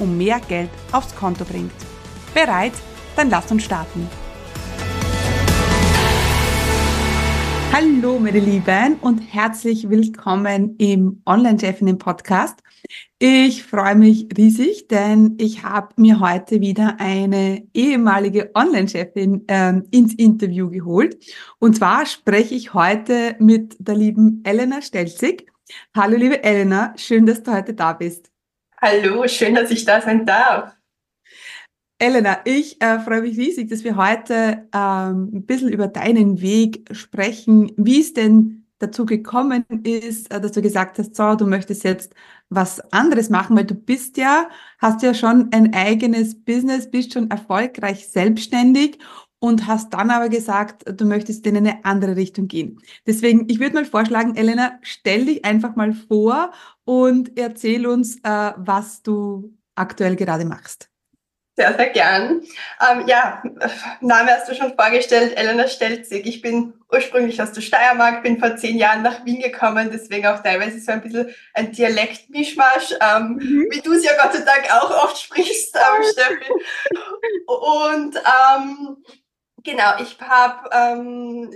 und mehr Geld aufs Konto bringt. Bereit? Dann lass uns starten. Hallo meine Lieben und herzlich willkommen im Online-Chefinnen Podcast. Ich freue mich riesig, denn ich habe mir heute wieder eine ehemalige Online-Chefin äh, ins Interview geholt. Und zwar spreche ich heute mit der lieben Elena Stelzig. Hallo, liebe Elena, schön, dass du heute da bist. Hallo, schön, dass ich da sein darf. Elena, ich äh, freue mich riesig, dass wir heute ähm, ein bisschen über deinen Weg sprechen, wie es denn dazu gekommen ist, äh, dass du gesagt hast, so, du möchtest jetzt was anderes machen, weil du bist ja, hast ja schon ein eigenes Business, bist schon erfolgreich selbstständig und hast dann aber gesagt, du möchtest in eine andere Richtung gehen. Deswegen, ich würde mal vorschlagen, Elena, stell dich einfach mal vor und erzähl uns, äh, was du aktuell gerade machst. Sehr, sehr gern. Ähm, ja, Name hast du schon vorgestellt, Elena Stelzig. Ich bin ursprünglich aus der Steiermark, bin vor zehn Jahren nach Wien gekommen, deswegen auch teilweise so ein bisschen ein Dialektmischmasch, ähm, mhm. wie du es ja Gott sei Dank auch oft sprichst, ähm, Steffi. Und ähm, Genau, ich habe ähm,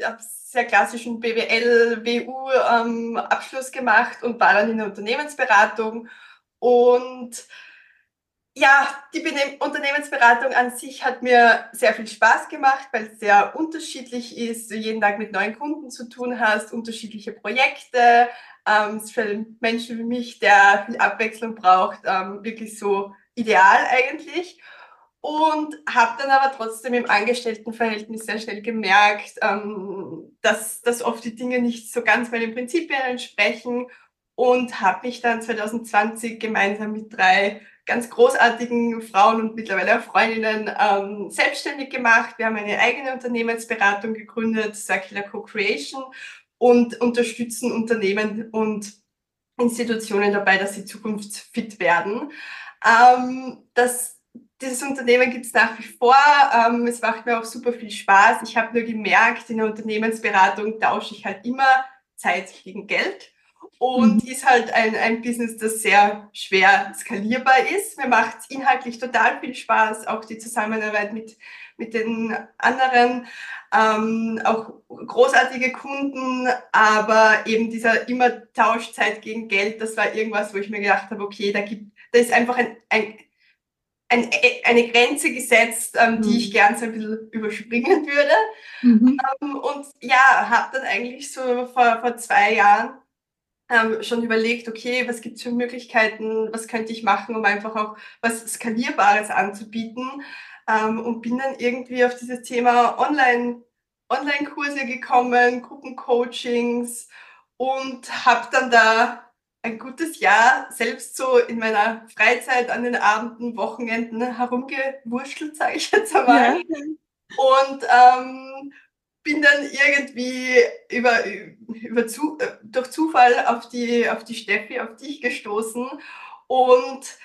sehr klassischen BWL, WU ähm, gemacht und war dann in der Unternehmensberatung. Und ja, die Unternehmensberatung an sich hat mir sehr viel Spaß gemacht, weil es sehr unterschiedlich ist, du jeden Tag mit neuen Kunden zu tun hast, unterschiedliche Projekte. Ähm, ist für einen Menschen wie mich, der viel Abwechslung braucht, ähm, wirklich so ideal eigentlich und habe dann aber trotzdem im Angestelltenverhältnis sehr schnell gemerkt, ähm, dass, dass oft die Dinge nicht so ganz meinen Prinzipien entsprechen und habe mich dann 2020 gemeinsam mit drei ganz großartigen Frauen und mittlerweile auch Freundinnen ähm, selbstständig gemacht. Wir haben eine eigene Unternehmensberatung gegründet, Circular Co-Creation und unterstützen Unternehmen und Institutionen dabei, dass sie zukunftsfit werden. Ähm, das dieses Unternehmen gibt es nach wie vor. Ähm, es macht mir auch super viel Spaß. Ich habe nur gemerkt, in der Unternehmensberatung tausche ich halt immer Zeit gegen Geld. Und mhm. ist halt ein, ein Business, das sehr schwer skalierbar ist. Mir macht es inhaltlich total viel Spaß, auch die Zusammenarbeit mit, mit den anderen, ähm, auch großartige Kunden, aber eben dieser immer Tauschzeit gegen Geld, das war irgendwas, wo ich mir gedacht habe, okay, da gibt, da ist einfach ein, ein ein, eine Grenze gesetzt, ähm, die ich mhm. gern so ein bisschen überspringen würde. Mhm. Ähm, und ja, habe dann eigentlich so vor, vor zwei Jahren ähm, schon überlegt, okay, was gibt es für Möglichkeiten, was könnte ich machen, um einfach auch was Skalierbares anzubieten. Ähm, und bin dann irgendwie auf dieses Thema Online, Online-Kurse gekommen, Gruppencoachings und habe dann da ein gutes Jahr selbst so in meiner Freizeit an den Abenden, Wochenenden herumgewurschtelt, sage ich jetzt einmal. Ja. Und ähm, bin dann irgendwie über, über zu, äh, durch Zufall auf die, auf die Steffi, auf dich gestoßen. Und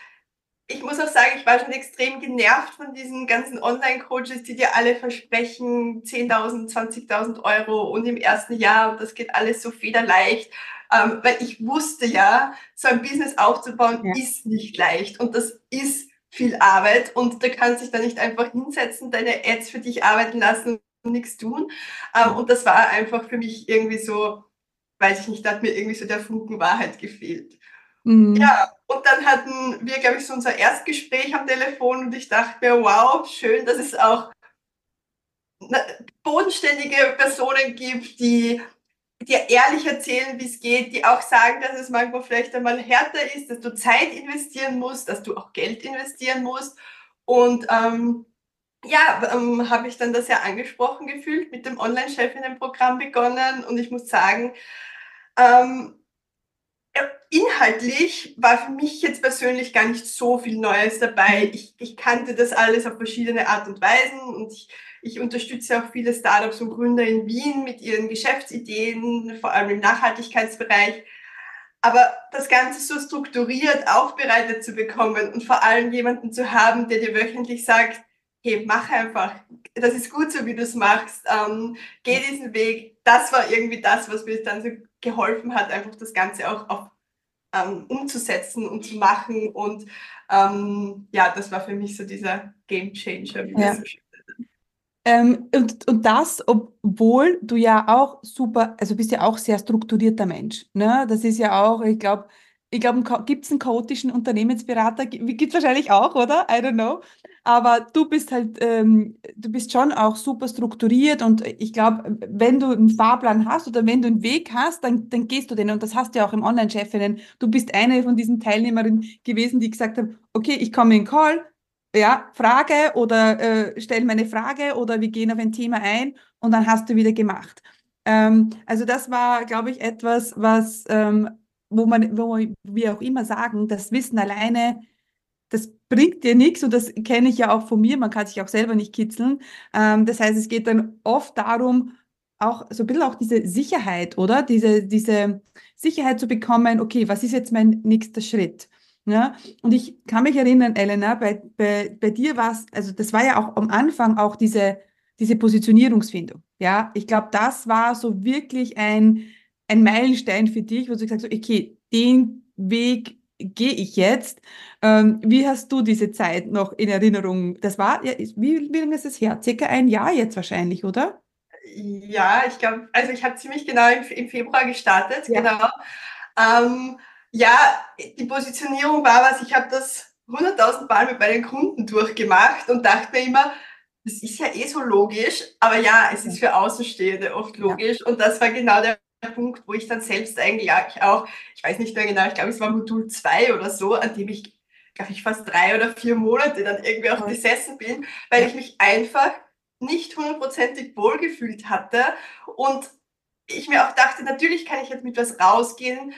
ich muss auch sagen, ich war schon extrem genervt von diesen ganzen Online-Coaches, die dir alle versprechen 10.000, 20.000 Euro und im ersten Jahr und das geht alles so federleicht ähm, weil ich wusste ja, so ein Business aufzubauen ja. ist nicht leicht und das ist viel Arbeit und da kannst dich da nicht einfach hinsetzen, deine Ads für dich arbeiten lassen und nichts tun. Ähm, und das war einfach für mich irgendwie so, weiß ich nicht, da hat mir irgendwie so der Funken Wahrheit gefehlt. Mhm. Ja, und dann hatten wir, glaube ich, so unser Erstgespräch am Telefon und ich dachte mir, wow, schön, dass es auch bodenständige Personen gibt, die dir ehrlich erzählen, wie es geht, die auch sagen, dass es manchmal vielleicht einmal härter ist, dass du Zeit investieren musst, dass du auch Geld investieren musst. Und ähm, ja, ähm, habe ich dann das ja angesprochen gefühlt, mit dem Online-Chefinnen-Programm begonnen und ich muss sagen, ähm, inhaltlich war für mich jetzt persönlich gar nicht so viel Neues dabei. Ich, ich kannte das alles auf verschiedene Art und Weisen und ich, ich unterstütze auch viele Startups und Gründer in Wien mit ihren Geschäftsideen, vor allem im Nachhaltigkeitsbereich. Aber das Ganze so strukturiert aufbereitet zu bekommen und vor allem jemanden zu haben, der dir wöchentlich sagt, hey, mach einfach, das ist gut so, wie du es machst, ähm, geh diesen Weg. Das war irgendwie das, was mir dann so geholfen hat, einfach das Ganze auch auf ähm, umzusetzen und zu machen. Und ähm, ja, das war für mich so dieser Game Changer, wie ja. so ähm, und, und das, obwohl du ja auch super, also bist ja auch sehr strukturierter Mensch. Ne? Das ist ja auch, ich glaube, ich glaube, gibt es einen chaotischen Unternehmensberater? Gibt es wahrscheinlich auch, oder? I don't know. Aber du bist halt, ähm, du bist schon auch super strukturiert und ich glaube, wenn du einen Fahrplan hast oder wenn du einen Weg hast, dann, dann gehst du den. Und das hast du ja auch im Online-Chefinnen. Du bist eine von diesen Teilnehmerinnen gewesen, die gesagt haben, okay, ich komme in Call, ja, Frage oder äh, stell meine Frage oder wir gehen auf ein Thema ein und dann hast du wieder gemacht. Ähm, also das war, glaube ich, etwas, was ähm, wo man, wo wir auch immer sagen, das Wissen alleine, das bringt dir nichts und das kenne ich ja auch von mir, man kann sich auch selber nicht kitzeln. Ähm, das heißt, es geht dann oft darum, auch so ein bisschen auch diese Sicherheit, oder? Diese, diese Sicherheit zu bekommen, okay, was ist jetzt mein nächster Schritt? Ja, und ich kann mich erinnern, Elena, bei, bei, bei dir war es, also das war ja auch am Anfang auch diese, diese Positionierungsfindung. Ja, ich glaube, das war so wirklich ein, ein Meilenstein für dich, wo du gesagt hast, okay, den Weg gehe ich jetzt. Ähm, wie hast du diese Zeit noch in Erinnerung? Das war, ja, wie, wie lange ist es her? Circa ein Jahr jetzt wahrscheinlich, oder? Ja, ich glaube, also ich habe ziemlich genau im, im, Februar gestartet, ja. genau. Ähm, ja, die Positionierung war was, ich habe das 100.000 Mal mit meinen Kunden durchgemacht und dachte mir immer, das ist ja eh so logisch, aber ja, es ist für Außenstehende oft logisch ja. und das war genau der Punkt, wo ich dann selbst eigentlich auch, ich weiß nicht mehr genau, ich glaube, es war Modul 2 oder so, an dem ich, glaube ich, fast drei oder vier Monate dann irgendwie auch gesessen bin, weil ich mich einfach nicht hundertprozentig wohlgefühlt hatte und ich mir auch dachte, natürlich kann ich jetzt mit was rausgehen,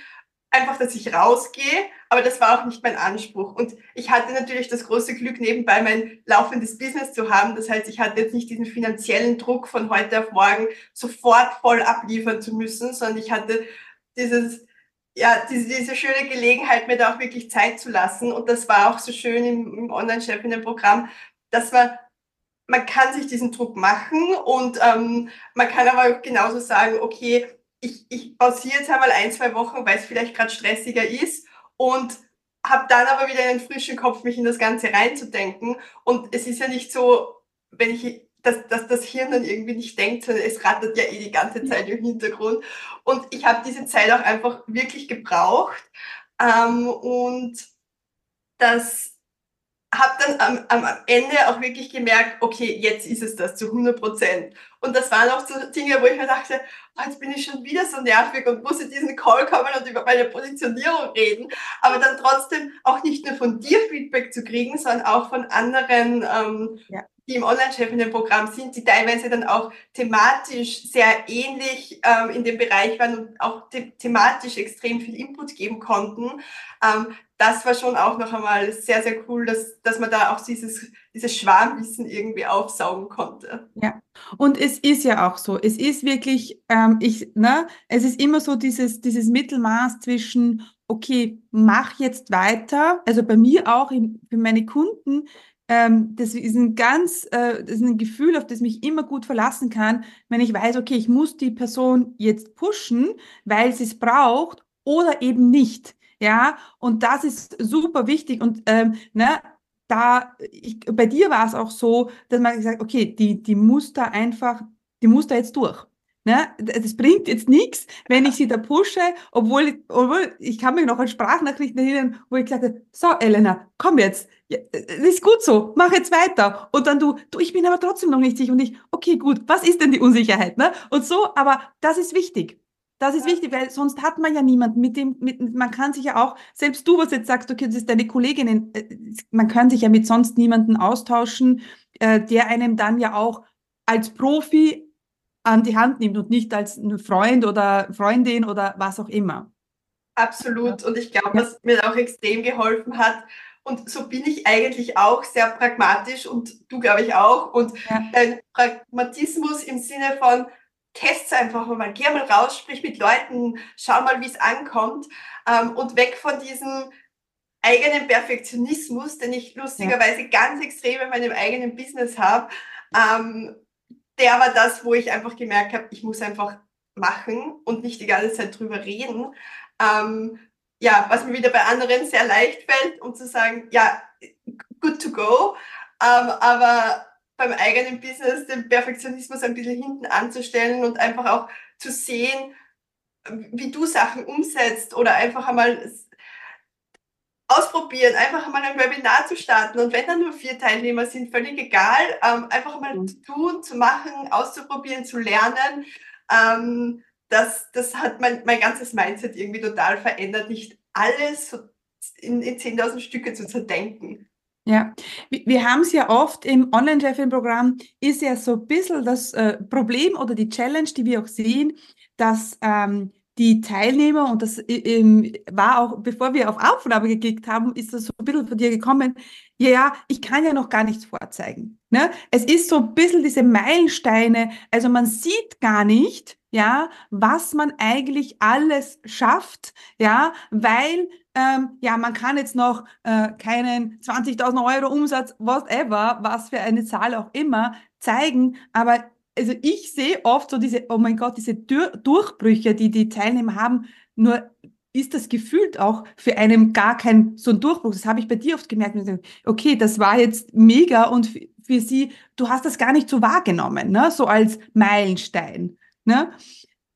einfach, dass ich rausgehe, aber das war auch nicht mein Anspruch. Und ich hatte natürlich das große Glück, nebenbei mein laufendes Business zu haben. Das heißt, ich hatte jetzt nicht diesen finanziellen Druck von heute auf morgen sofort voll abliefern zu müssen, sondern ich hatte dieses, ja, diese, diese schöne Gelegenheit, mir da auch wirklich Zeit zu lassen. Und das war auch so schön im, im Online-Chef in dem Programm, dass man man kann sich diesen Druck machen und ähm, man kann aber genauso sagen, okay, ich, ich pausiere jetzt einmal ein, zwei Wochen, weil es vielleicht gerade stressiger ist und habe dann aber wieder einen frischen Kopf, mich in das Ganze reinzudenken. Und es ist ja nicht so, wenn ich, dass, dass das Hirn dann irgendwie nicht denkt, sondern es rattert ja eh die ganze Zeit im Hintergrund. Und ich habe diese Zeit auch einfach wirklich gebraucht. Ähm, und das habe dann am, am Ende auch wirklich gemerkt, okay, jetzt ist es das zu 100 Prozent. Und das waren auch so Dinge, wo ich mir dachte, oh, jetzt bin ich schon wieder so nervig und muss in diesen Call kommen und über meine Positionierung reden. Aber dann trotzdem auch nicht nur von dir Feedback zu kriegen, sondern auch von anderen ähm, ja die im Online-Chef in dem Programm sind, die teilweise dann auch thematisch sehr ähnlich ähm, in dem Bereich waren und auch the thematisch extrem viel Input geben konnten. Ähm, das war schon auch noch einmal sehr, sehr cool, dass, dass man da auch dieses, dieses Schwarmwissen irgendwie aufsaugen konnte. Ja, und es ist ja auch so, es ist wirklich, ähm, ich, ne, es ist immer so dieses, dieses Mittelmaß zwischen, okay, mach jetzt weiter, also bei mir auch, für meine Kunden, ähm, das ist ein ganz, äh, das ist ein Gefühl, auf das mich immer gut verlassen kann, wenn ich weiß, okay, ich muss die Person jetzt pushen, weil sie es braucht oder eben nicht. Ja, und das ist super wichtig und ähm, ne, da, ich, bei dir war es auch so, dass man gesagt, okay, die, die muss da einfach, die muss da jetzt durch. Ne? Das bringt jetzt nichts, wenn ich sie da pushe, obwohl, obwohl ich kann mich noch an Sprachnachrichten erinnern, wo ich gesagt habe, so Elena, komm jetzt, ja, das ist gut so, mach jetzt weiter. Und dann du, du, ich bin aber trotzdem noch nicht sicher. Und ich, okay, gut, was ist denn die Unsicherheit? Ne? Und so, aber das ist wichtig. Das ist wichtig, weil sonst hat man ja niemanden, mit dem, mit, man kann sich ja auch, selbst du, was jetzt sagst, okay, das ist deine Kolleginnen, äh, man kann sich ja mit sonst niemanden austauschen, äh, der einem dann ja auch als Profi an die Hand nimmt und nicht als Freund oder Freundin oder was auch immer. Absolut. Und ich glaube, was mir auch extrem geholfen hat, und so bin ich eigentlich auch sehr pragmatisch und du, glaube ich, auch. Und ja. dein Pragmatismus im Sinne von, test einfach mal, geh mal raus, sprich mit Leuten, schau mal, wie es ankommt. Ähm, und weg von diesem eigenen Perfektionismus, den ich lustigerweise ja. ganz extrem in meinem eigenen Business habe. Ähm, der war das, wo ich einfach gemerkt habe, ich muss einfach machen und nicht die ganze Zeit drüber reden. Ähm, ja, was mir wieder bei anderen sehr leicht fällt, um zu sagen, ja, good to go. Ähm, aber beim eigenen Business den Perfektionismus ein bisschen hinten anzustellen und einfach auch zu sehen, wie du Sachen umsetzt oder einfach einmal ausprobieren, einfach einmal ein Webinar zu starten und wenn da nur vier Teilnehmer sind, völlig egal, ähm, einfach mal mhm. zu tun, zu machen, auszuprobieren, zu lernen. Ähm, das, das hat mein, mein ganzes Mindset irgendwie total verändert, nicht alles in, in 10.000 Stücke zu zerdenken. Ja, wir haben es ja oft im Online-Chefin-Programm, ist ja so ein bisschen das äh, Problem oder die Challenge, die wir auch sehen, dass ähm, die Teilnehmer, und das ähm, war auch, bevor wir auf Aufnahme geklickt haben, ist das so ein bisschen von dir gekommen, ja, ich kann ja noch gar nichts vorzeigen. Ne? Es ist so ein bisschen diese Meilensteine, also man sieht gar nicht, ja, was man eigentlich alles schafft, ja, weil ähm, ja, man kann jetzt noch äh, keinen 20.000 Euro Umsatz, whatever, was für eine Zahl auch immer, zeigen, aber also ich sehe oft so diese, oh mein Gott, diese Dur Durchbrüche, die die Teilnehmer haben, nur ist das gefühlt auch für einen gar kein so ein Durchbruch. Das habe ich bei dir oft gemerkt. Okay, das war jetzt mega und für sie, du hast das gar nicht so wahrgenommen, ne? so als Meilenstein. Ne?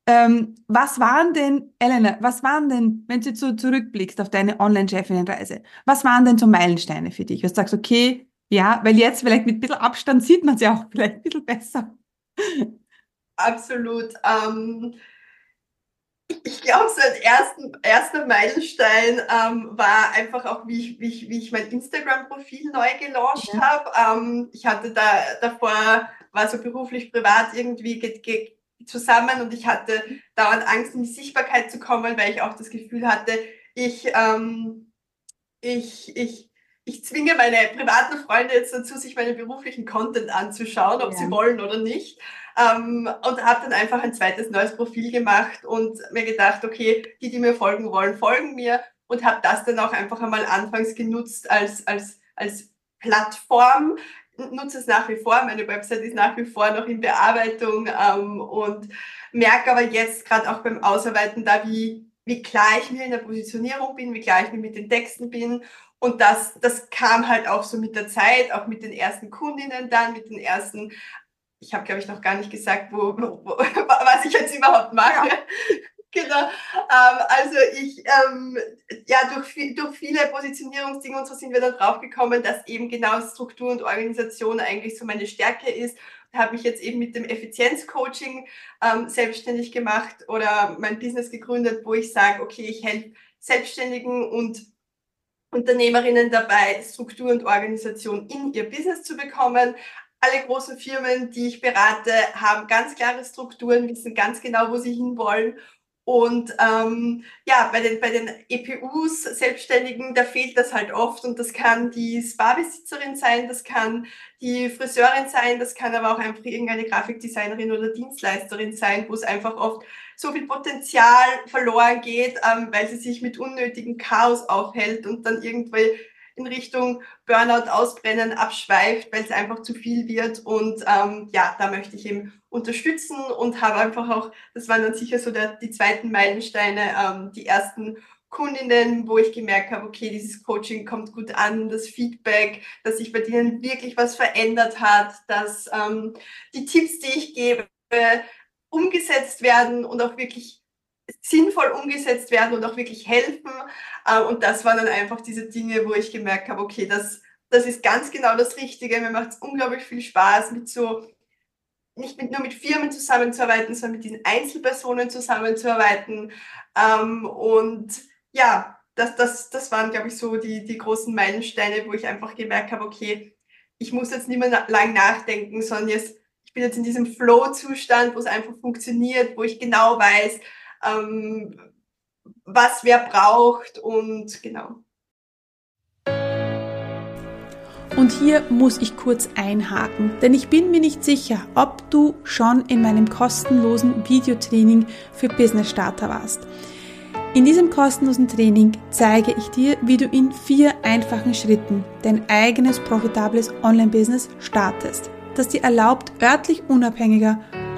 Ähm, was waren denn, Elena, was waren denn, wenn du so zurückblickst auf deine Online-Chefinnenreise, was waren denn so Meilensteine für dich? Was sagst, okay, ja, weil jetzt vielleicht mit ein bisschen Abstand sieht man es ja auch vielleicht ein bisschen besser. Absolut. Ähm, ich glaube, so ein ersten, erster Meilenstein ähm, war einfach auch, wie ich, wie ich, wie ich mein Instagram-Profil neu gelauncht ja. habe. Ähm, ich hatte da davor, war so beruflich, privat irgendwie ge, ge, zusammen und ich hatte dauernd Angst, in die Sichtbarkeit zu kommen, weil ich auch das Gefühl hatte, ich, ähm, ich, ich ich zwinge meine privaten Freunde jetzt dazu, sich meinen beruflichen Content anzuschauen, ob ja. sie wollen oder nicht. Ähm, und habe dann einfach ein zweites neues Profil gemacht und mir gedacht, okay, die, die mir folgen wollen, folgen mir und habe das dann auch einfach einmal anfangs genutzt als, als, als Plattform. Nutze es nach wie vor, meine Website ist nach wie vor noch in Bearbeitung ähm, und merke aber jetzt gerade auch beim Ausarbeiten da, wie, wie klar ich mir in der Positionierung bin, wie klar ich mir mit den Texten bin und das, das kam halt auch so mit der Zeit, auch mit den ersten Kundinnen dann, mit den ersten, ich habe, glaube ich, noch gar nicht gesagt, wo, wo, was ich jetzt überhaupt mache. Ja. Genau. Ähm, also ich, ähm, ja, durch, durch viele Positionierungsdinge und so sind wir dann draufgekommen, dass eben genau Struktur und Organisation eigentlich so meine Stärke ist. Habe mich jetzt eben mit dem Effizienzcoaching ähm, selbstständig gemacht oder mein Business gegründet, wo ich sage, okay, ich helfe Selbstständigen und Unternehmerinnen dabei, Struktur und Organisation in ihr Business zu bekommen. Alle großen Firmen, die ich berate, haben ganz klare Strukturen, wissen ganz genau, wo sie hinwollen und ähm, ja, bei den, bei den EPUs, Selbstständigen, da fehlt das halt oft und das kann die Spa-Besitzerin sein, das kann die Friseurin sein, das kann aber auch einfach irgendeine Grafikdesignerin oder Dienstleisterin sein, wo es einfach oft so viel Potenzial verloren geht, ähm, weil sie sich mit unnötigem Chaos aufhält und dann irgendwie in Richtung Burnout, Ausbrennen abschweift, weil es einfach zu viel wird. Und ähm, ja, da möchte ich eben unterstützen und habe einfach auch, das waren dann sicher so der, die zweiten Meilensteine, ähm, die ersten Kundinnen, wo ich gemerkt habe, okay, dieses Coaching kommt gut an, das Feedback, dass sich bei denen wirklich was verändert hat, dass ähm, die Tipps, die ich gebe, umgesetzt werden und auch wirklich sinnvoll umgesetzt werden und auch wirklich helfen. Ähm, und das waren dann einfach diese Dinge, wo ich gemerkt habe, okay, das, das ist ganz genau das Richtige. Mir macht es unglaublich viel Spaß, mit so, nicht mit, nur mit Firmen zusammenzuarbeiten, sondern mit diesen Einzelpersonen zusammenzuarbeiten. Ähm, und ja, das, das, das waren, glaube ich, so die, die großen Meilensteine, wo ich einfach gemerkt habe, okay, ich muss jetzt nicht mehr lang nachdenken, sondern jetzt, ich bin jetzt in diesem Flow-Zustand, wo es einfach funktioniert, wo ich genau weiß, ähm, was wer braucht und genau. Und hier muss ich kurz einhaken, denn ich bin mir nicht sicher, ob du schon in meinem kostenlosen Videotraining für Business Starter warst. In diesem kostenlosen Training zeige ich dir, wie du in vier einfachen Schritten dein eigenes profitables Online-Business startest, das dir erlaubt, örtlich unabhängiger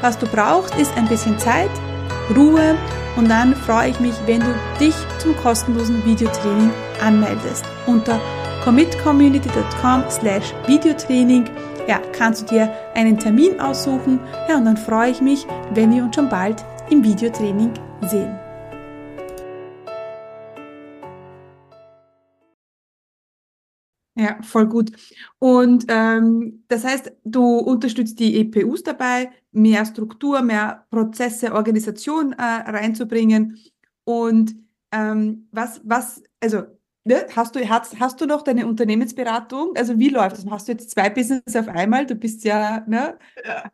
was du brauchst, ist ein bisschen Zeit, Ruhe und dann freue ich mich, wenn du dich zum kostenlosen Videotraining anmeldest. Unter commitcommunity.com slash Videotraining ja, kannst du dir einen Termin aussuchen. Ja, und dann freue ich mich, wenn wir uns schon bald im Videotraining sehen. Ja, voll gut. Und ähm, das heißt, du unterstützt die EPUs dabei, mehr Struktur, mehr Prozesse, Organisation äh, reinzubringen. Und ähm, was, was, also ne, hast du, hast, hast du noch deine Unternehmensberatung? Also wie läuft das? Hast du jetzt zwei Business auf einmal? Du bist ja, ne? Ja.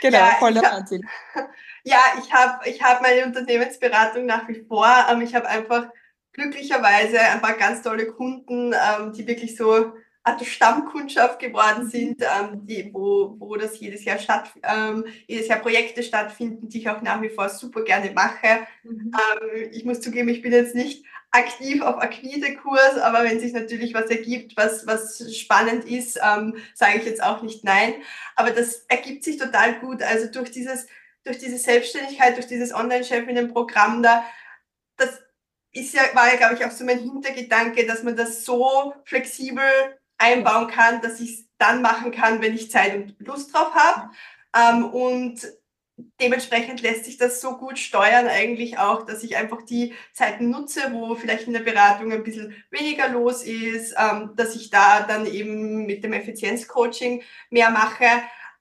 Genau, ja, voller Wahnsinn. Ja, ich habe ich hab meine Unternehmensberatung nach wie vor. Ähm, ich habe einfach glücklicherweise ein paar ganz tolle Kunden, ähm, die wirklich so eine Stammkundschaft geworden sind, ähm, die, wo, wo das jedes Jahr statt, ähm, jedes Jahr Projekte stattfinden, die ich auch nach wie vor super gerne mache. Mhm. Ähm, ich muss zugeben, ich bin jetzt nicht aktiv auf Akquise-Kurs, aber wenn sich natürlich was ergibt, was, was spannend ist, ähm, sage ich jetzt auch nicht nein. Aber das ergibt sich total gut. Also durch dieses, durch diese Selbstständigkeit, durch dieses Online-Chefinnen-Programm da, das ist ja, war ja, glaube ich, auch so mein Hintergedanke, dass man das so flexibel einbauen kann, dass ich es dann machen kann, wenn ich Zeit und Lust drauf habe. Ähm, und dementsprechend lässt sich das so gut steuern eigentlich auch, dass ich einfach die Zeiten nutze, wo vielleicht in der Beratung ein bisschen weniger los ist, ähm, dass ich da dann eben mit dem Effizienzcoaching mehr mache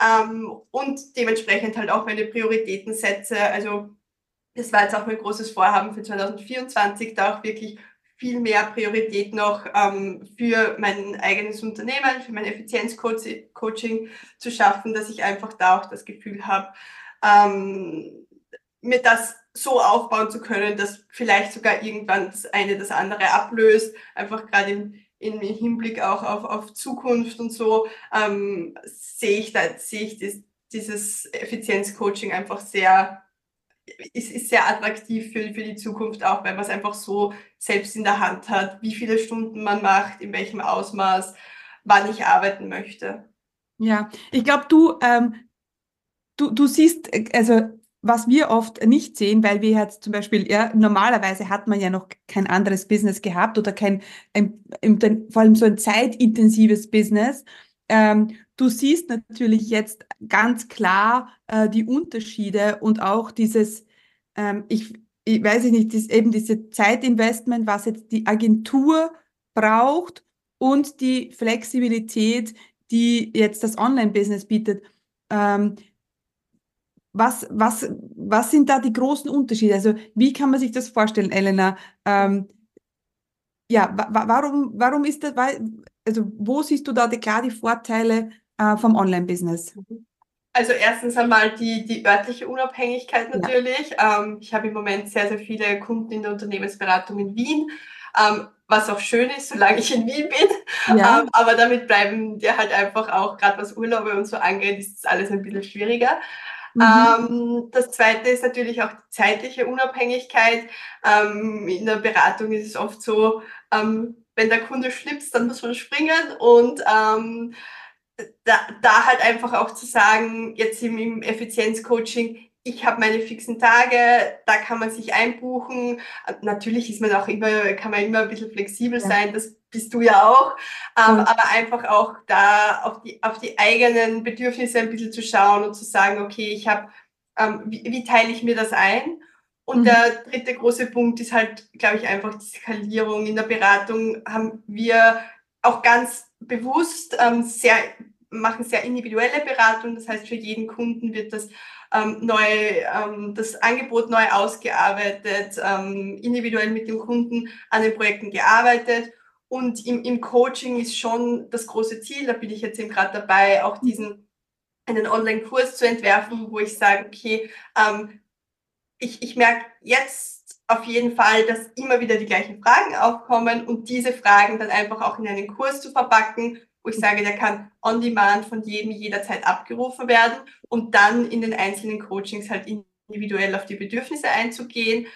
ähm, und dementsprechend halt auch meine Prioritäten setze. Also das war jetzt auch mein großes Vorhaben für 2024, da auch wirklich viel mehr Priorität noch ähm, für mein eigenes Unternehmen, für mein Effizienzcoaching zu schaffen, dass ich einfach da auch das Gefühl habe, ähm, mir das so aufbauen zu können, dass vielleicht sogar irgendwann das eine das andere ablöst, einfach gerade im, im Hinblick auch auf, auf Zukunft und so, ähm, sehe ich da, sehe ich dieses Effizienzcoaching einfach sehr ist, ist sehr attraktiv für, für die Zukunft auch, weil man es einfach so selbst in der Hand hat, wie viele Stunden man macht, in welchem Ausmaß, wann ich arbeiten möchte. Ja, ich glaube, du, ähm, du, du siehst, also was wir oft nicht sehen, weil wir jetzt zum Beispiel, ja, normalerweise hat man ja noch kein anderes Business gehabt oder kein, ein, ein, vor allem so ein zeitintensives Business. Ähm, du siehst natürlich jetzt ganz klar äh, die Unterschiede und auch dieses, ähm, ich, ich weiß nicht, das, eben diese Zeitinvestment, was jetzt die Agentur braucht und die Flexibilität, die jetzt das Online-Business bietet. Ähm, was, was, was sind da die großen Unterschiede? Also wie kann man sich das vorstellen, Elena? Ähm, ja, wa warum, warum ist das, also wo siehst du da die, klar die Vorteile äh, vom Online-Business? Also erstens einmal die, die örtliche Unabhängigkeit natürlich. Ja. Ähm, ich habe im Moment sehr, sehr viele Kunden in der Unternehmensberatung in Wien, ähm, was auch schön ist, solange ich in Wien bin. Ja. Ähm, aber damit bleiben dir halt einfach auch, gerade was Urlaube und so angeht, ist das alles ein bisschen schwieriger. Mhm. Ähm, das zweite ist natürlich auch die zeitliche Unabhängigkeit. Ähm, in der Beratung ist es oft so, ähm, wenn der Kunde schlipst, dann muss man springen und ähm, da, da halt einfach auch zu sagen, jetzt im, im Effizienzcoaching, ich habe meine fixen Tage, da kann man sich einbuchen. Natürlich ist man auch immer, kann man immer ein bisschen flexibel ja. sein, das bist du ja auch. Ähm, ja. Aber einfach auch da auf die, auf die eigenen Bedürfnisse ein bisschen zu schauen und zu sagen, okay, ich habe, ähm, wie, wie teile ich mir das ein? Und mhm. der dritte große Punkt ist halt, glaube ich, einfach die Skalierung. In der Beratung haben wir auch ganz bewusst ähm, sehr, machen sehr individuelle Beratung. Das heißt, für jeden Kunden wird das ähm, neu, ähm, das Angebot neu ausgearbeitet, ähm, individuell mit dem Kunden an den Projekten gearbeitet. Und im, im Coaching ist schon das große Ziel, da bin ich jetzt eben gerade dabei, auch diesen einen Online-Kurs zu entwerfen, wo ich sage, okay, ähm, ich, ich merke jetzt auf jeden Fall, dass immer wieder die gleichen Fragen aufkommen und diese Fragen dann einfach auch in einen Kurs zu verpacken, wo ich sage, der kann on demand von jedem jederzeit abgerufen werden und dann in den einzelnen Coachings halt individuell auf die Bedürfnisse einzugehen.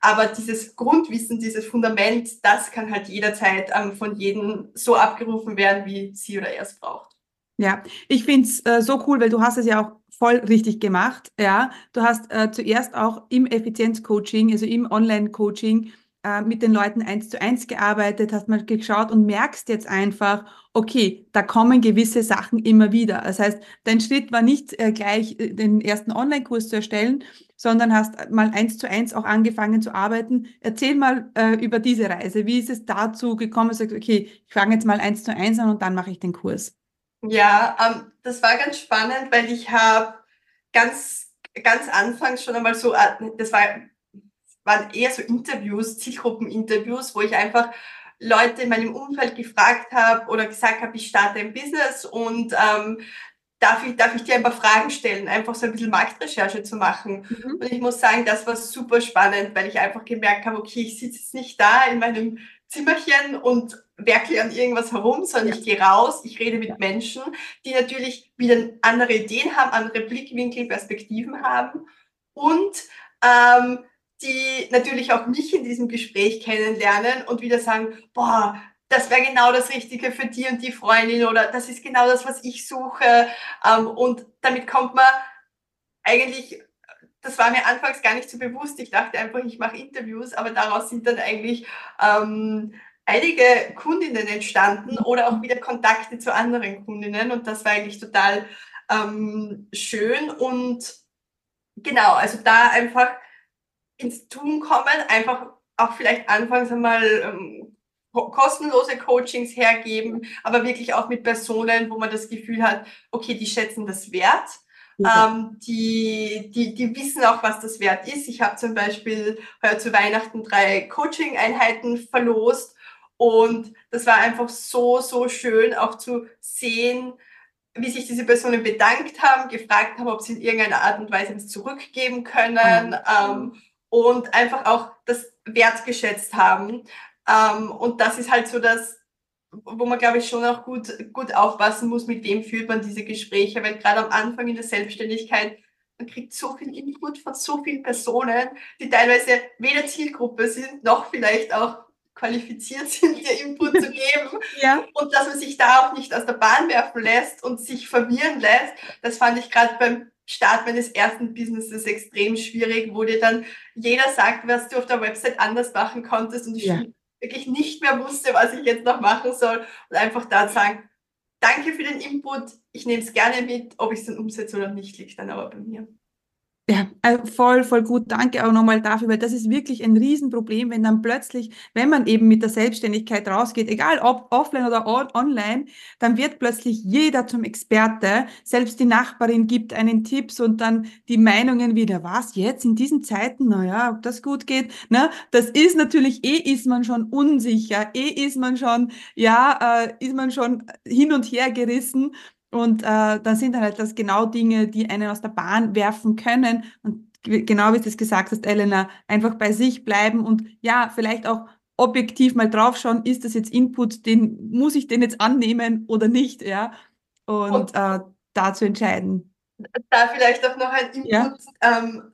Aber dieses Grundwissen, dieses Fundament, das kann halt jederzeit ähm, von jedem so abgerufen werden, wie sie oder er es braucht. Ja, ich finde es äh, so cool, weil du hast es ja auch voll richtig gemacht. Ja, du hast äh, zuerst auch im Effizienzcoaching, also im Online-Coaching, äh, mit den Leuten eins zu eins gearbeitet, hast mal geschaut und merkst jetzt einfach, okay, da kommen gewisse Sachen immer wieder. Das heißt, dein Schritt war nicht äh, gleich äh, den ersten Online-Kurs zu erstellen, sondern hast mal eins zu eins auch angefangen zu arbeiten. Erzähl mal äh, über diese Reise. Wie ist es dazu gekommen? Sagst, okay, ich fange jetzt mal eins zu eins an und dann mache ich den Kurs. Ja, ähm, das war ganz spannend, weil ich habe ganz, ganz anfangs schon einmal so, äh, das war, waren eher so Interviews, Zielgruppeninterviews, wo ich einfach Leute in meinem Umfeld gefragt habe oder gesagt habe, ich starte ein Business und ähm, darf, ich, darf ich dir ein paar Fragen stellen, einfach so ein bisschen Marktrecherche zu machen. Mhm. Und ich muss sagen, das war super spannend, weil ich einfach gemerkt habe, okay, ich sitze jetzt nicht da in meinem Zimmerchen und werkle an irgendwas herum, sondern ja. ich gehe raus, ich rede mit Menschen, die natürlich wieder andere Ideen haben, andere Blickwinkel, Perspektiven haben und ähm, die natürlich auch mich in diesem Gespräch kennenlernen und wieder sagen, boah, das wäre genau das Richtige für die und die Freundin oder das ist genau das, was ich suche. Ähm, und damit kommt man eigentlich, das war mir anfangs gar nicht so bewusst. Ich dachte einfach, ich mache Interviews, aber daraus sind dann eigentlich ähm, einige Kundinnen entstanden oder auch wieder Kontakte zu anderen Kundinnen und das war eigentlich total ähm, schön und genau, also da einfach ins Tun kommen, einfach auch vielleicht anfangs einmal ähm, kostenlose Coachings hergeben, aber wirklich auch mit Personen, wo man das Gefühl hat, okay, die schätzen das wert. Ja. Ähm, die, die, die wissen auch, was das wert ist. Ich habe zum Beispiel heuer zu Weihnachten drei Coaching-Einheiten verlost und das war einfach so, so schön auch zu sehen, wie sich diese Personen bedankt haben, gefragt haben, ob sie in irgendeiner Art und Weise es zurückgeben können mhm. ähm, und einfach auch das wertgeschätzt haben. Ähm, und das ist halt so das, wo man, glaube ich, schon auch gut, gut aufpassen muss, mit wem führt man diese Gespräche, weil gerade am Anfang in der Selbstständigkeit, man kriegt so viel Input von so vielen Personen, die teilweise weder Zielgruppe sind, noch vielleicht auch qualifiziert sind, dir Input zu geben. ja. Und dass man sich da auch nicht aus der Bahn werfen lässt und sich verwirren lässt, das fand ich gerade beim Start meines ersten Businesses extrem schwierig, wo dir dann jeder sagt, was du auf der Website anders machen konntest und ich ja. Wirklich nicht mehr wusste, was ich jetzt noch machen soll und einfach da sagen, danke für den Input, ich nehme es gerne mit, ob ich es dann umsetze oder nicht, liegt dann aber bei mir. Ja, also voll, voll gut. Danke auch nochmal dafür, weil das ist wirklich ein Riesenproblem, wenn dann plötzlich, wenn man eben mit der Selbstständigkeit rausgeht, egal ob offline oder on online, dann wird plötzlich jeder zum Experte. Selbst die Nachbarin gibt einen Tipps und dann die Meinungen wieder, was jetzt in diesen Zeiten, naja, ob das gut geht. Ne? Das ist natürlich, eh ist man schon unsicher, eh ist man schon, ja, äh, ist man schon hin und her gerissen. Und äh, dann sind halt das genau Dinge, die einen aus der Bahn werfen können. Und genau wie du es gesagt hast, Elena, einfach bei sich bleiben und ja, vielleicht auch objektiv mal draufschauen, ist das jetzt Input, den muss ich den jetzt annehmen oder nicht, ja. Und, und äh, da zu entscheiden. Da vielleicht auch noch ein Input. Ja? Ähm,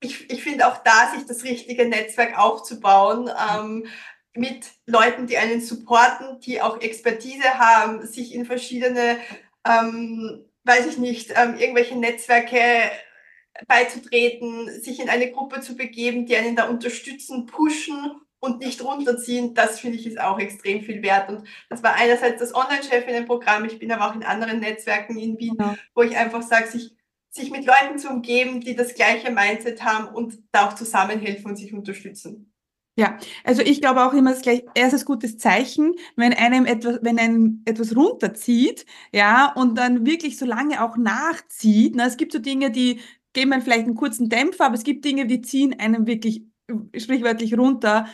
ich ich finde auch da, sich das richtige Netzwerk aufzubauen. Ähm, mit Leuten, die einen supporten, die auch Expertise haben, sich in verschiedene ähm, weiß ich nicht, ähm, irgendwelche Netzwerke beizutreten, sich in eine Gruppe zu begeben, die einen da unterstützen, pushen und nicht runterziehen, das finde ich ist auch extrem viel wert. Und das war einerseits das Online-Chefinnen-Programm, ich bin aber auch in anderen Netzwerken in Wien, ja. wo ich einfach sage, sich, sich mit Leuten zu umgeben, die das gleiche Mindset haben und da auch zusammenhelfen und sich unterstützen. Ja, also ich glaube auch immer das gleich erstes gutes Zeichen, wenn einem etwas, wenn einem etwas runterzieht, ja, und dann wirklich so lange auch nachzieht. Na, es gibt so Dinge, die geben man vielleicht einen kurzen Dämpfer, aber es gibt Dinge, die ziehen einem wirklich sprichwörtlich runter.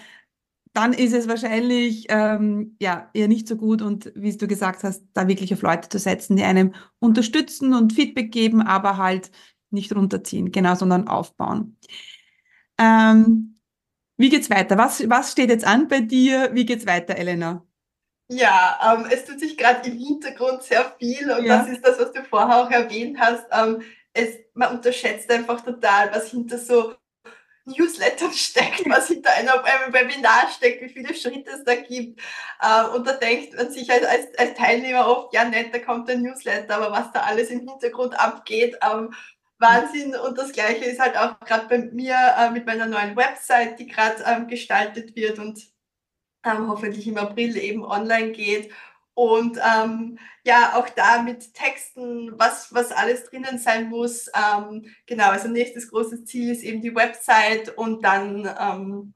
Dann ist es wahrscheinlich ähm, ja eher nicht so gut und wie du gesagt hast, da wirklich auf Leute zu setzen, die einem unterstützen und Feedback geben, aber halt nicht runterziehen, genau, sondern aufbauen. Ähm, wie geht's weiter? Was, was steht jetzt an bei dir? Wie geht's weiter, Elena? Ja, ähm, es tut sich gerade im Hintergrund sehr viel und ja. das ist das, was du vorher auch erwähnt hast. Ähm, es, man unterschätzt einfach total, was hinter so Newslettern steckt, was hinter einer, einem Webinar steckt, wie viele Schritte es da gibt. Ähm, und da denkt man sich als, als, als, Teilnehmer oft, ja nett, da kommt ein Newsletter, aber was da alles im Hintergrund abgeht, ähm, Wahnsinn. Und das Gleiche ist halt auch gerade bei mir äh, mit meiner neuen Website, die gerade ähm, gestaltet wird und ähm, hoffentlich im April eben online geht. Und ähm, ja, auch da mit Texten, was, was alles drinnen sein muss. Ähm, genau, also nächstes großes Ziel ist eben die Website und dann ähm,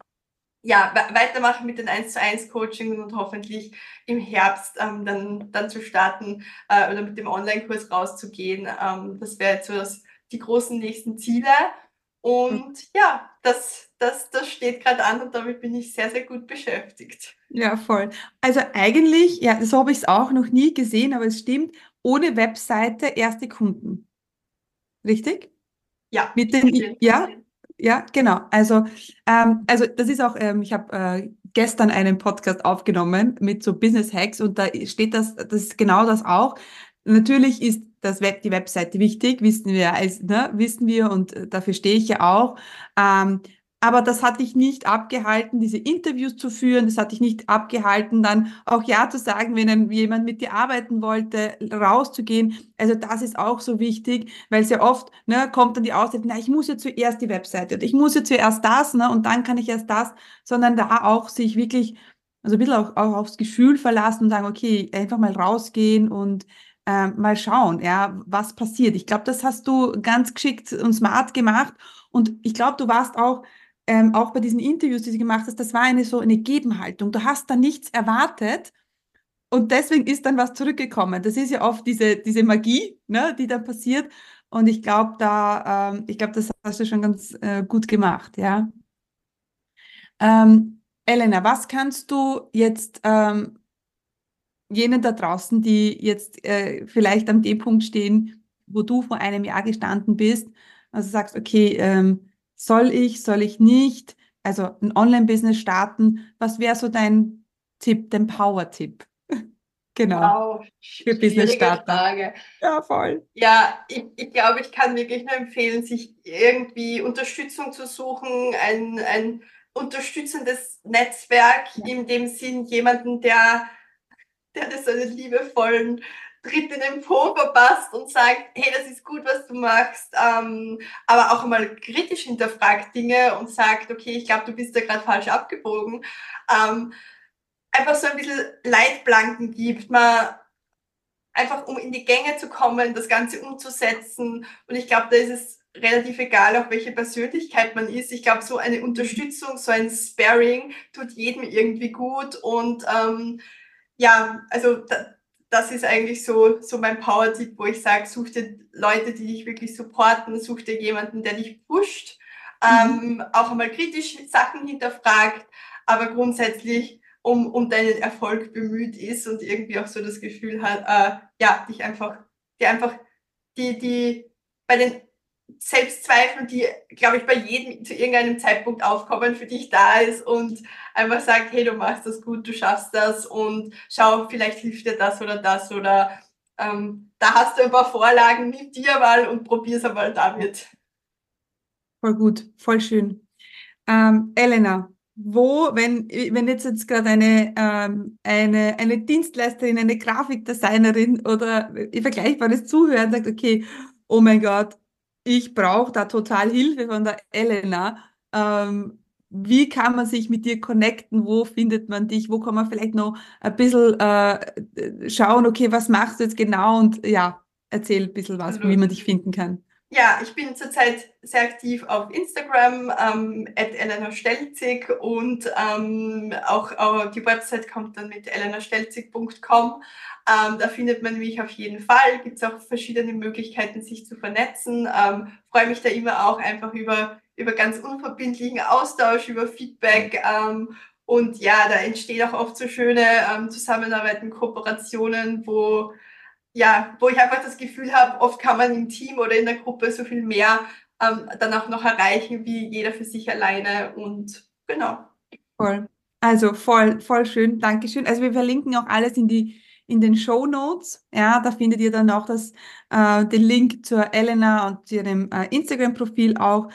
ja, weitermachen mit den 1 zu 1 Coaching und hoffentlich im Herbst ähm, dann, dann zu starten äh, oder mit dem Online-Kurs rauszugehen. Ähm, das wäre jetzt so das die großen nächsten Ziele. Und mhm. ja, das, das, das steht gerade an und damit bin ich sehr, sehr gut beschäftigt. Ja, voll. Also eigentlich, ja, so habe ich es auch noch nie gesehen, aber es stimmt, ohne Webseite erste Kunden. Richtig? Ja. Mit den, ja, ja, genau. Also, ähm, also das ist auch, ähm, ich habe äh, gestern einen Podcast aufgenommen mit so Business Hacks und da steht das, das ist genau das auch. Natürlich ist das Web, die Webseite wichtig, wissen wir, als, ne, wissen wir und äh, dafür stehe ich ja auch. Ähm, aber das hat dich nicht abgehalten, diese Interviews zu führen. Das hat dich nicht abgehalten, dann auch Ja zu sagen, wenn jemand mit dir arbeiten wollte, rauszugehen. Also das ist auch so wichtig, weil sehr oft ne, kommt dann die Aussage, na, ich muss ja zuerst die Webseite und ich muss ja zuerst das ne, und dann kann ich erst das, sondern da auch sich wirklich, also ein bisschen auch, auch aufs Gefühl verlassen und sagen, okay, einfach mal rausgehen und äh, mal schauen, ja, was passiert. Ich glaube, das hast du ganz geschickt und smart gemacht. Und ich glaube, du warst auch, ähm, auch bei diesen Interviews, die du gemacht hast, das war eine so eine Gebenhaltung. Du hast da nichts erwartet und deswegen ist dann was zurückgekommen. Das ist ja oft diese, diese Magie, ne, die dann passiert. Und ich glaube, da, ähm, ich glaube, das hast du schon ganz äh, gut gemacht, ja. Ähm, Elena, was kannst du jetzt ähm, jenen da draußen, die jetzt äh, vielleicht an dem Punkt stehen, wo du vor einem Jahr gestanden bist, also sagst, okay, ähm, soll ich, soll ich nicht, also ein Online-Business starten, was wäre so dein Tipp, dein Power-Tipp? genau. Wow, für Business starten. Frage. Ja, voll. Ja, ich, ich glaube, ich kann wirklich nur empfehlen, sich irgendwie Unterstützung zu suchen, ein, ein unterstützendes Netzwerk, ja. in dem Sinn jemanden, der der das so einen liebevollen Tritt in den Po verpasst und sagt, hey, das ist gut, was du machst, ähm, aber auch einmal kritisch hinterfragt Dinge und sagt, okay, ich glaube, du bist da gerade falsch abgebogen. Ähm, einfach so ein bisschen Leitplanken gibt, man einfach um in die Gänge zu kommen, das Ganze umzusetzen. Und ich glaube, da ist es relativ egal, auch welche Persönlichkeit man ist. Ich glaube, so eine Unterstützung, so ein Sparing tut jedem irgendwie gut und ähm, ja, also da, das ist eigentlich so, so mein Power-Tipp, wo ich sage, such dir Leute, die dich wirklich supporten, such dir jemanden, der dich pusht, mhm. ähm, auch einmal kritisch Sachen hinterfragt, aber grundsätzlich um, um deinen Erfolg bemüht ist und irgendwie auch so das Gefühl hat, äh, ja, dich einfach, die einfach, die, die bei den Selbstzweifel, die, glaube ich, bei jedem zu irgendeinem Zeitpunkt aufkommen, für dich da ist und einfach sagt, hey, du machst das gut, du schaffst das und schau, vielleicht hilft dir das oder das oder ähm, da hast du ein paar Vorlagen, nimm dir mal und probier es einmal damit. Voll gut, voll schön. Ähm, Elena, wo, wenn, wenn jetzt, jetzt gerade eine, ähm, eine, eine Dienstleisterin, eine Grafikdesignerin oder vergleichbares zuhören, sagt, okay, oh mein Gott, ich brauche da total Hilfe von der Elena. Ähm, wie kann man sich mit dir connecten? Wo findet man dich? Wo kann man vielleicht noch ein bisschen äh, schauen, okay, was machst du jetzt genau? Und ja, erzähl ein bisschen was, also, wie man dich finden kann. Ja, ich bin zurzeit sehr aktiv auf Instagram, ähm, at Elena Stelzig und ähm, auch, auch, die Website kommt dann mit elenastelzig.com. Ähm, da findet man mich auf jeden Fall. Gibt es auch verschiedene Möglichkeiten, sich zu vernetzen. Ähm, Freue mich da immer auch einfach über, über ganz unverbindlichen Austausch, über Feedback. Ähm, und ja, da entstehen auch oft so schöne ähm, Zusammenarbeiten, Kooperationen, wo ja, wo ich einfach das Gefühl habe, oft kann man im Team oder in der Gruppe so viel mehr ähm, dann auch noch erreichen, wie jeder für sich alleine. Und genau. Voll. Also voll, voll schön. Dankeschön. Also wir verlinken auch alles in die in den Show Notes. Ja, da findet ihr dann auch das, äh, den Link zur Elena und zu ihrem äh, Instagram-Profil auch.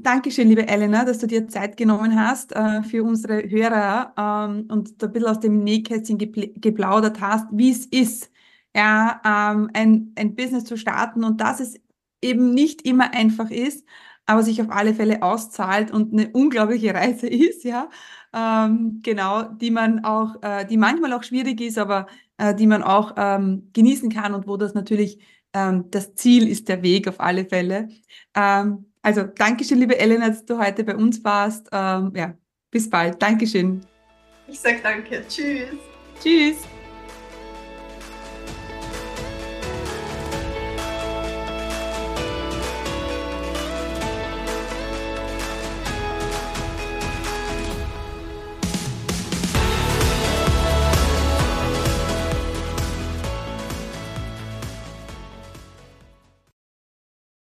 Dankeschön, liebe Elena, dass du dir Zeit genommen hast äh, für unsere Hörer ähm, und da ein bisschen aus dem Nähkästchen geplaudert hast, wie es ist, ja, ähm, ein, ein Business zu starten und dass es eben nicht immer einfach ist, aber sich auf alle Fälle auszahlt und eine unglaubliche Reise ist, ja, ähm, genau, die man auch, äh, die manchmal auch schwierig ist, aber äh, die man auch ähm, genießen kann und wo das natürlich ähm, das Ziel ist, der Weg auf alle Fälle. Ähm, also Dankeschön, liebe Elena, dass du heute bei uns warst. Ähm, ja, bis bald. Dankeschön. Ich sage danke. Tschüss. Tschüss.